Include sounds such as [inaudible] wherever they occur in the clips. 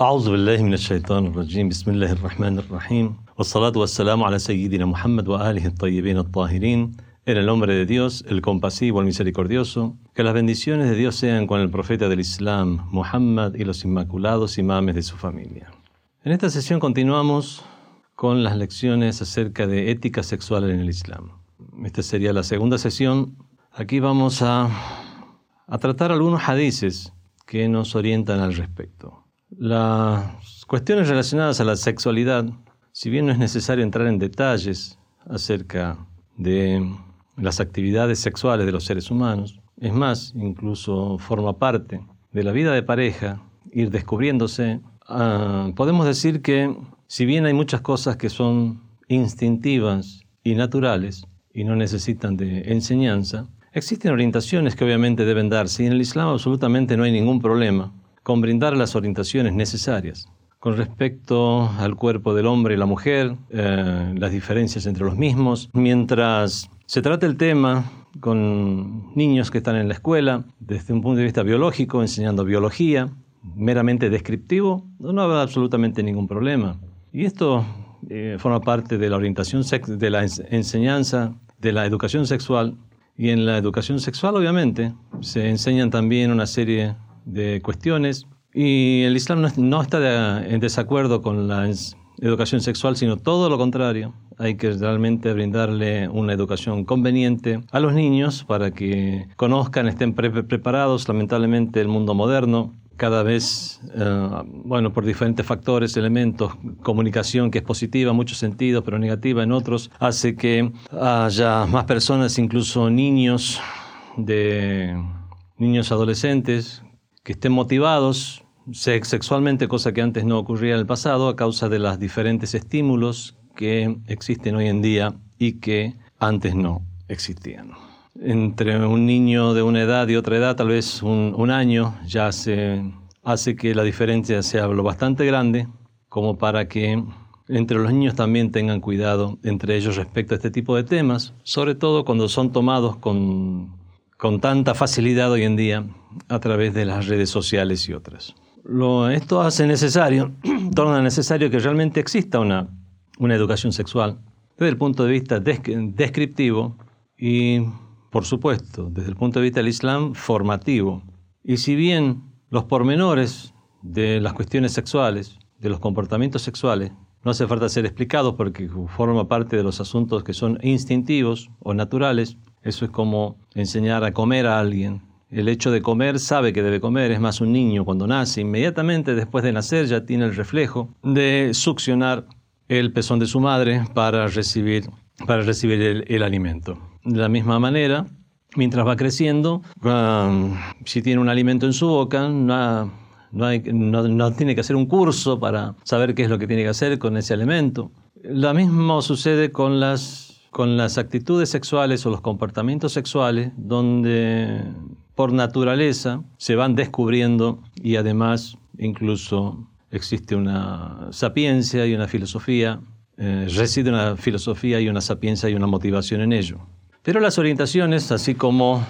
أعوذ بالله من الشيطان الرجيم بسم الله الرحمن الرحيم والصلاة والسلام على سيدنا محمد وآله الطيبين الطاهرين En el nombre de Dios, el compasivo, el misericordioso, que las bendiciones de Dios sean con el profeta del Islam, Muhammad, y los inmaculados imames de su familia. En esta sesión continuamos con las lecciones acerca de ética sexual en el Islam. Esta sería la segunda sesión. Aquí vamos a, a tratar algunos hadices que nos orientan al respecto. Las cuestiones relacionadas a la sexualidad, si bien no es necesario entrar en detalles acerca de las actividades sexuales de los seres humanos. Es más, incluso forma parte de la vida de pareja, ir descubriéndose. Ah, podemos decir que si bien hay muchas cosas que son instintivas y naturales y no necesitan de enseñanza, existen orientaciones que obviamente deben darse y en el Islam absolutamente no hay ningún problema con brindar las orientaciones necesarias con respecto al cuerpo del hombre y la mujer, eh, las diferencias entre los mismos, mientras se trata el tema con niños que están en la escuela desde un punto de vista biológico, enseñando biología, meramente descriptivo, no habrá absolutamente ningún problema. Y esto eh, forma parte de la orientación, de la enseñanza, de la educación sexual. Y en la educación sexual, obviamente, se enseñan también una serie de cuestiones. Y el Islam no, no está en desacuerdo con la educación sexual, sino todo lo contrario hay que realmente brindarle una educación conveniente a los niños para que conozcan, estén preparados. Lamentablemente el mundo moderno cada vez, eh, bueno, por diferentes factores, elementos, comunicación que es positiva en muchos sentidos, pero negativa en otros, hace que haya más personas, incluso niños de niños adolescentes, que estén motivados sexualmente, cosa que antes no ocurría en el pasado, a causa de los diferentes estímulos que existen hoy en día y que antes no existían. Entre un niño de una edad y otra edad, tal vez un, año, ya se hace que la diferencia sea lo bastante grande como para que entre los niños también tengan cuidado entre ellos respecto a este tipo de temas, sobre todo cuando son tomados con, con tanta facilidad hoy en día a través de las redes sociales y otras. Esto hace necesario, [clears throat] torna necesario que realmente exista una una educación sexual desde el punto de vista descriptivo y, por supuesto, desde el punto de vista del Islam, formativo. Y si bien los pormenores de las cuestiones sexuales, de los comportamientos sexuales, no hace falta ser explicados porque forma parte de los asuntos que son instintivos o naturales, eso es como enseñar a comer a alguien. El hecho de comer sabe que debe comer, es más un niño cuando nace, inmediatamente después de nacer ya tiene el reflejo de succionar el pezón de su madre para recibir, para recibir el, alimento. De la misma manera, mientras va creciendo, um, si tiene un alimento en su boca, no, no, tiene que hacer un curso para saber qué es lo que tiene que hacer con ese alimento. Lo mismo sucede con las, con las actitudes sexuales o los comportamientos sexuales, donde por naturaleza se van descubriendo y además incluso existe una sapiencia y una filosofía, eh, reside una filosofía y una sapiencia y una motivación en ello. Pero las orientaciones, así como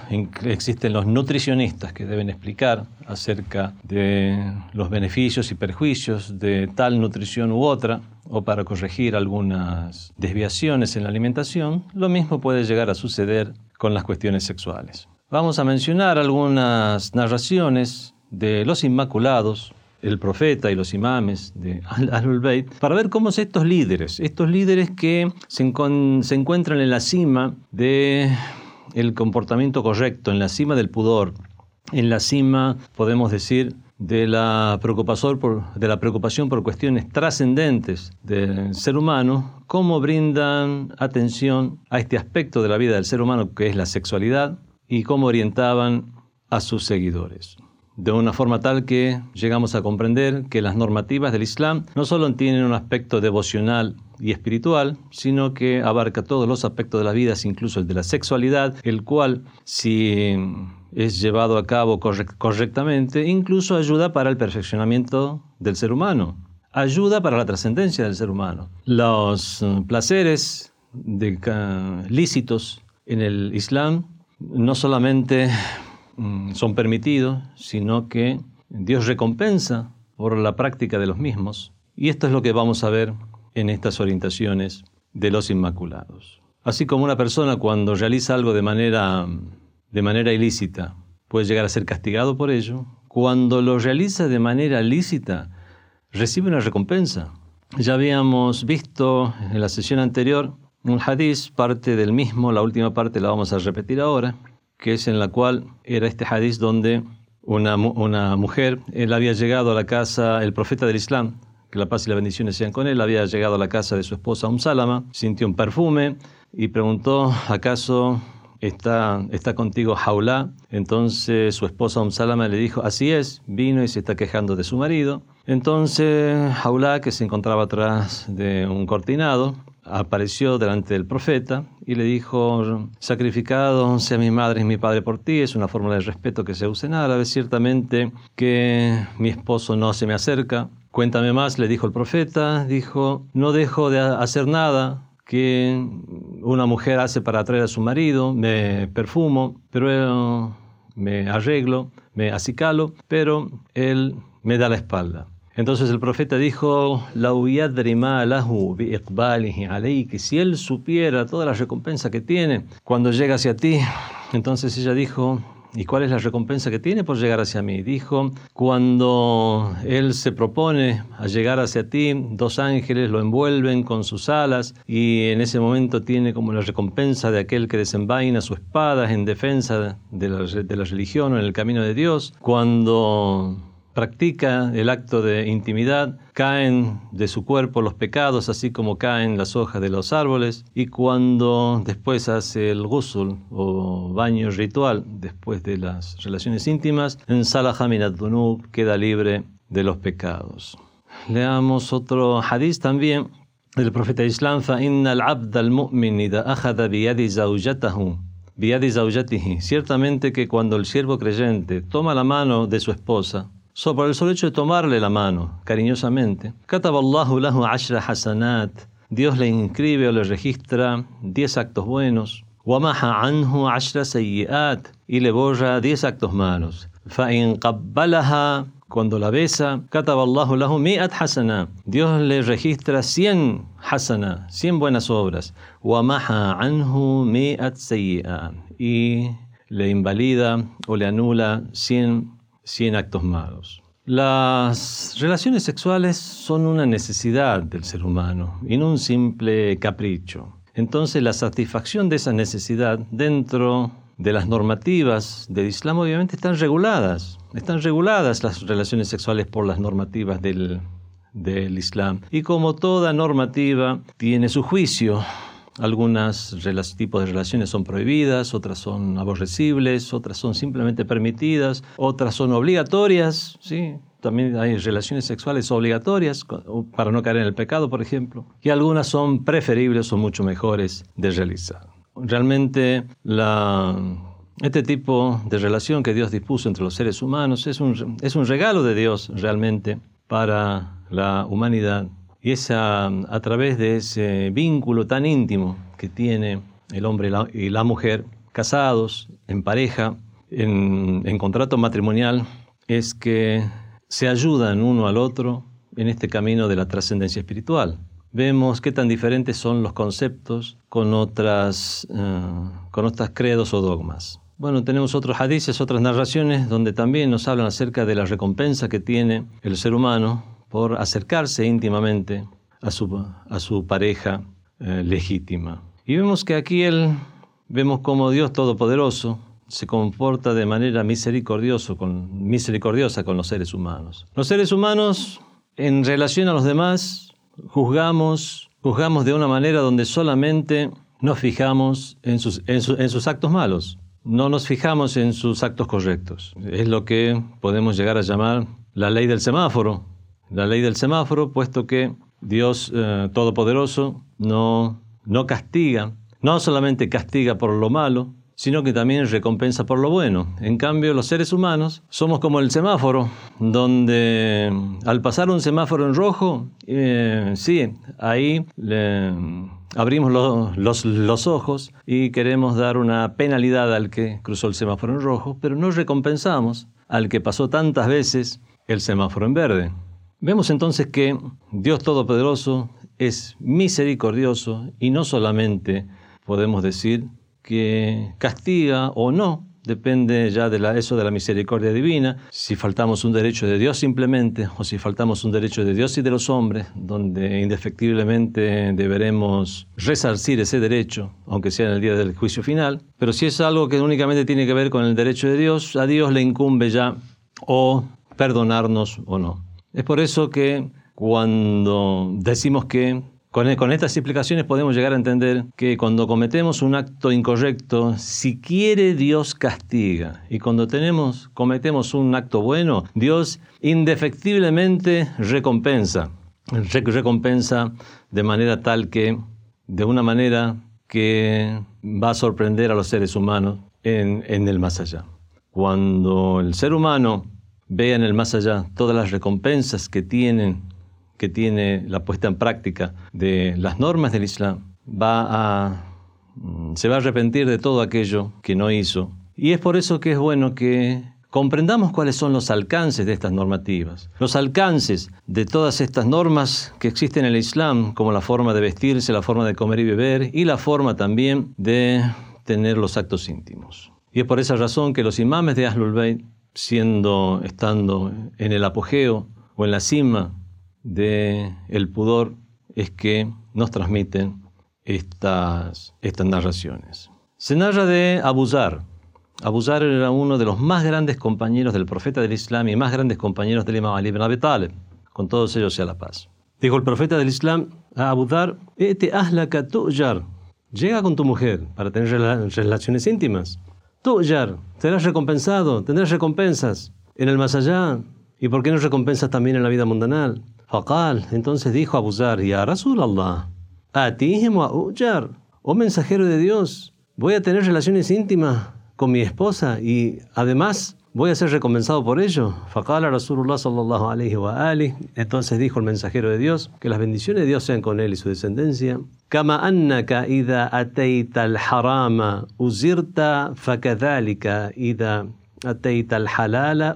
existen los nutricionistas que deben explicar acerca de los beneficios y perjuicios de tal nutrición u otra, o para corregir algunas desviaciones en la alimentación, lo mismo puede llegar a suceder con las cuestiones sexuales. Vamos a mencionar algunas narraciones de los Inmaculados, el profeta y los imames de Ahlul Bayt, para ver cómo son estos líderes, estos líderes que se, encuentran en la cima del el comportamiento correcto, en la cima del pudor, en la cima, podemos decir, de la, preocupación por, de la preocupación por cuestiones trascendentes del ser humano, cómo brindan atención a este aspecto de la vida del ser humano que es la sexualidad y cómo orientaban a sus seguidores de una forma tal que llegamos a comprender que las normativas del Islam no solo tienen un aspecto devocional y espiritual, sino que abarca todos los aspectos de la vida, incluso el de la sexualidad, el cual, si es llevado a cabo correctamente, incluso ayuda para el perfeccionamiento del ser humano, ayuda para la trascendencia del ser humano. Los eh, placeres lícitos en el Islam no solamente son permitidos, sino que Dios recompensa por la práctica de los mismos. Y esto es lo que vamos a ver en estas orientaciones de los Inmaculados. Así como una persona cuando realiza algo de manera, de manera ilícita puede llegar a ser castigado por ello, cuando lo realiza de manera lícita recibe una recompensa. Ya habíamos visto en la sesión anterior un hadiz, parte del mismo, la última parte la vamos a repetir ahora, que es en la cual era este hadiz donde una, una mujer, él había llegado a la casa, el profeta del Islam, que la paz y la bendición sean con él, había llegado a la casa de su esposa Um Salama, sintió un perfume y preguntó, ¿acaso está, está contigo Jaulá? Entonces su esposa Um Salama le dijo, así es, vino y se está quejando de su marido. Entonces Jaulá, que se encontraba atrás de un cortinado, apareció delante del profeta y le dijo, sacrificado sea mi madre y mi padre por ti, es una fórmula de respeto que se usa en árabe, ciertamente que mi esposo no se me acerca. Cuéntame más, le dijo el profeta, dijo, no dejo de hacer nada que una mujer hace para atraer a su marido, me perfumo, pero me arreglo, me acicalo, pero él me da la espalda. Entonces el profeta dijo, que si él supiera toda la recompensa que tiene cuando llega hacia ti, entonces ella dijo, ¿y cuál es la recompensa que tiene por llegar hacia mí? Dijo, cuando él se propone a llegar hacia ti, dos ángeles lo envuelven con sus alas y en ese momento tiene como la recompensa de aquel que desenvaina su espada en defensa de la, de la religión o en el camino de Dios. Cuando practica el acto de intimidad, caen de su cuerpo los pecados, así como caen las hojas de los árboles, y cuando después hace el ghusl o baño ritual, después de las relaciones íntimas, en Salah Dunub queda libre de los pecados. Leamos otro hadith también del profeta islam, فَإِنَّ الْعَبْدَ الْمُؤْمِنِ إِذَا أَخَذَ بِيَدِ زَوْجَتَهُ بِيَدِ Ciertamente que cuando el siervo creyente toma la mano de su esposa, So, por el solo hecho de tomarle la mano cariñosamente, Kataballahu lahu ashra hasanat, Dios le inscribe o le registra 10 actos buenos, Wamaha anhu ashra sayyiat, y le borra 10 actos malos. Fa'in qabbalaha, cuando la besa, Kataballahu lahu mi'at hasana, Dios le registra 100 hasana, 100 buenas obras, Wamaha anhu mi'at sayyiat, y le invalida o le anula 100 100 actos malos. Las relaciones sexuales son una necesidad del ser humano y no un simple capricho. Entonces la satisfacción de esa necesidad dentro de las normativas del Islam obviamente están reguladas. Están reguladas las relaciones sexuales por las normativas del, del Islam. Y como toda normativa tiene su juicio, algunos tipos de relaciones son prohibidas, otras son aborrecibles, otras son simplemente permitidas, otras son obligatorias, ¿sí? También hay relaciones sexuales obligatorias para no caer en el pecado, por ejemplo. Y algunas son preferibles o mucho mejores de realizar. Realmente este tipo de relación que Dios dispuso entre los seres humanos es un, es un regalo de Dios realmente para la humanidad y es a, través de ese vínculo tan íntimo que tiene el hombre y la, mujer, casados, en pareja, en, contrato matrimonial, es que se ayudan uno al otro en este camino de la trascendencia espiritual. Vemos qué tan diferentes son los conceptos con otras, eh, con otras credos o dogmas. Bueno, tenemos otros hadices, otras narraciones donde también nos hablan acerca de la recompensa que tiene el ser humano por acercarse íntimamente a su, a su pareja eh, legítima. Y vemos que aquí él, vemos como Dios Todopoderoso se comporta de manera misericordioso con, misericordiosa con los seres humanos. Los seres humanos, en relación a los demás, juzgamos, juzgamos de una manera donde solamente nos fijamos en sus, en sus actos malos, no nos fijamos en sus actos correctos. Es lo que podemos llegar a llamar la ley del semáforo, la ley del semáforo, puesto que Dios eh, Todopoderoso no, no castiga, no solamente castiga por lo malo, sino que también recompensa por lo bueno. En cambio, los seres humanos somos como el semáforo, donde al pasar un semáforo en rojo, eh, sí, ahí abrimos los, los, ojos y queremos dar una penalidad al que cruzó el semáforo en rojo, pero no recompensamos al que pasó tantas veces el semáforo en verde. Vemos entonces que Dios Todopoderoso es misericordioso y no solamente podemos decir que castiga o no depende ya de la, eso de la misericordia divina, si faltamos un derecho de Dios simplemente, o si faltamos un derecho de Dios y de los hombres, donde indefectiblemente deberemos resarcir ese derecho, aunque sea en el día del juicio final. Pero si es algo que únicamente tiene que ver con el derecho de Dios, a Dios le incumbe ya o perdonarnos o no. Es por eso que cuando decimos que con, estas explicaciones podemos llegar a entender que cuando cometemos un acto incorrecto, si quiere Dios castiga. Y cuando tenemos, cometemos un acto bueno, Dios indefectiblemente recompensa. Recompensa de manera tal que, de una manera que va a sorprender a los seres humanos en, en el más allá. Cuando el ser humano vea en el más allá todas las recompensas que tienen que tiene la puesta en práctica de las normas del Islam, va mm, se va a arrepentir de todo aquello que no hizo. Y es por eso que es bueno que comprendamos cuáles son los alcances de estas normativas, los alcances de todas estas normas que existen en el Islam, como la forma de vestirse, la forma de comer y beber y la forma también de tener los actos íntimos. Y es por esa razón que los imames de Ahlul Bayt, siendo, estando en el apogeo o en la cima de el pudor es que nos transmiten estas, estas narraciones. Se narra de Abuzar. Abuzar era uno de los más grandes compañeros del profeta del Islam y más grandes compañeros del Imam Ali ibn Abi Talib. Con todos ellos sea la paz. Dijo el profeta del Islam a Abuzar, Ete ahlaka tu'jar. Llega con tu mujer para tener relaciones íntimas. Tu'jar, serás recompensado, tendrás recompensas en el más allá. ¿Y por qué no recompensas también en la vida mundanal? Faqal, entonces dijo Abu Zar, Ya Rasulallah, atihim wa ujar, oh mensajero de Dios, voy a tener relaciones íntimas con mi esposa y además voy a ser recompensado por ello. Entonces dijo el mensajero de Dios, que las bendiciones de Dios sean con él y su descendencia.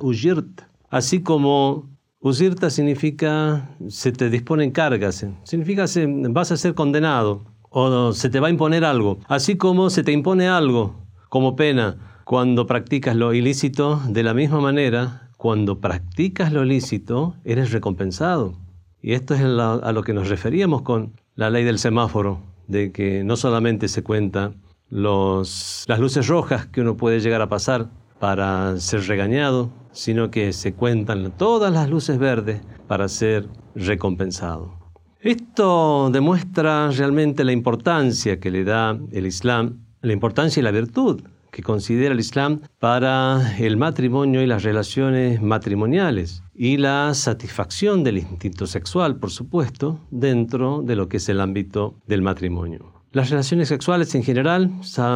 Uzirta. Así como Usirta significa se te disponen cargas, significa se, vas a ser condenado o se te va a imponer algo, así como se te impone algo como pena cuando practicas lo ilícito, de la misma manera, cuando practicas lo ilícito, eres recompensado. Y esto es a lo que nos referíamos con la ley del semáforo, de que no solamente se cuenta los, las luces rojas que uno puede llegar a pasar para ser regañado, sino que se cuentan todas las luces verdes para ser recompensado. Esto demuestra realmente la importancia que le da el Islam, la importancia y la virtud que considera el Islam para el matrimonio y las relaciones matrimoniales y la satisfacción del instinto sexual, por supuesto, dentro de lo que es el ámbito del matrimonio. Las relaciones sexuales en general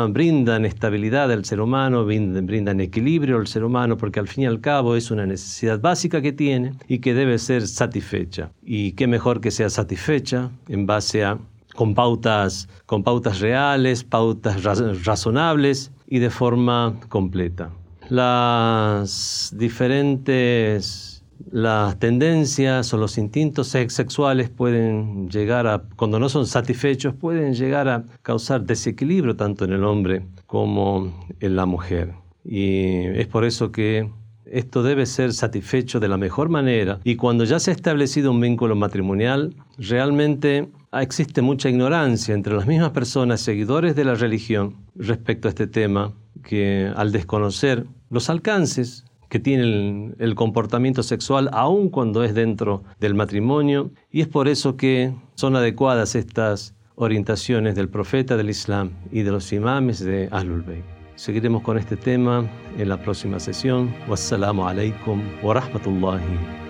brindan estabilidad al ser humano, brindan equilibrio al ser humano, porque al fin y al cabo es una necesidad básica que tiene y que debe ser satisfecha. Y qué mejor que sea satisfecha en base a con pautas, con pautas reales, pautas razonables y de forma completa. Las diferentes las tendencias o los instintos sexuales pueden llegar a, cuando no son satisfechos, pueden llegar a causar desequilibrio tanto en el hombre como en la mujer. Y es por eso que esto debe ser satisfecho de la mejor manera y cuando ya se ha establecido un vínculo matrimonial, realmente existe mucha ignorancia entre las mismas personas seguidores de la religión respecto a este tema que al desconocer los alcances que tienen el, comportamiento sexual aun cuando es dentro del matrimonio y es por eso que son adecuadas estas orientaciones del profeta del Islam y de los imames de Ahlul Bayt. Seguiremos con este tema en la próxima sesión. Wassalamu alaikum wa rahmatullahi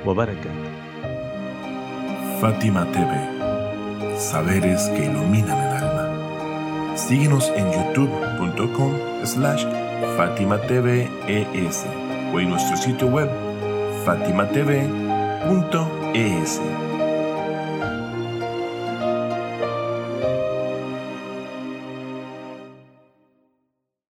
wa barakatuh. Fátima TV. Saberes que iluminan el alma. Síguenos en youtube.com slash Fátima TV ES o en nuestro sitio web fatimatv.es.